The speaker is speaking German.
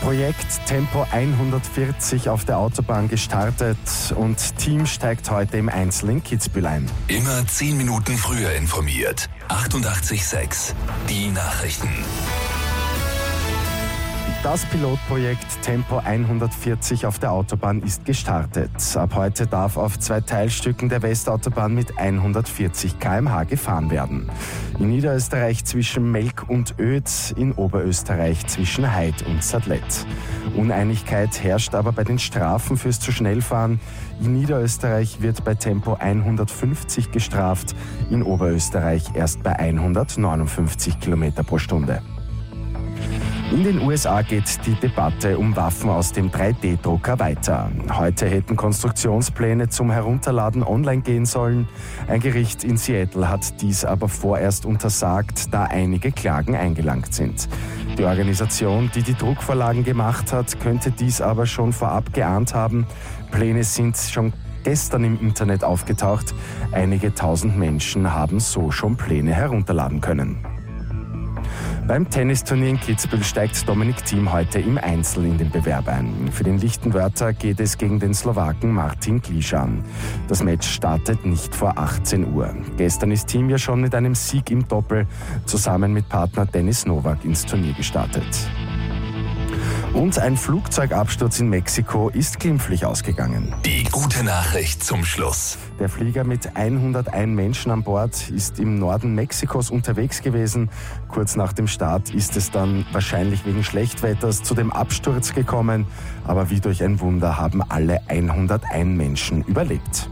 Projekt Tempo 140 auf der Autobahn gestartet und Team steigt heute im Einzel in Kitzbühel ein. Immer 10 Minuten früher informiert. 88.6 Die Nachrichten. Das Pilotprojekt Tempo 140 auf der Autobahn ist gestartet. Ab heute darf auf zwei Teilstücken der Westautobahn mit 140 km/h gefahren werden. In Niederösterreich zwischen Melk und Öd, in Oberösterreich zwischen Heid und Sadlet. Uneinigkeit herrscht aber bei den Strafen fürs zu schnell fahren. In Niederösterreich wird bei Tempo 150 gestraft, in Oberösterreich erst bei 159 km pro Stunde. In den USA geht die Debatte um Waffen aus dem 3D-Drucker weiter. Heute hätten Konstruktionspläne zum Herunterladen online gehen sollen. Ein Gericht in Seattle hat dies aber vorerst untersagt, da einige Klagen eingelangt sind. Die Organisation, die die Druckvorlagen gemacht hat, könnte dies aber schon vorab geahnt haben. Pläne sind schon gestern im Internet aufgetaucht. Einige tausend Menschen haben so schon Pläne herunterladen können. Beim Tennisturnier in Kitzbühel steigt Dominik Thiem heute im Einzel in den Bewerb ein. Für den Lichtenwörter geht es gegen den Slowaken Martin Klischan. Das Match startet nicht vor 18 Uhr. Gestern ist Thiem ja schon mit einem Sieg im Doppel zusammen mit Partner Dennis Novak ins Turnier gestartet. Und ein Flugzeugabsturz in Mexiko ist glimpflich ausgegangen. Die gute Nachricht zum Schluss. Der Flieger mit 101 Menschen an Bord ist im Norden Mexikos unterwegs gewesen. Kurz nach dem Start ist es dann wahrscheinlich wegen Schlechtwetters zu dem Absturz gekommen. Aber wie durch ein Wunder haben alle 101 Menschen überlebt.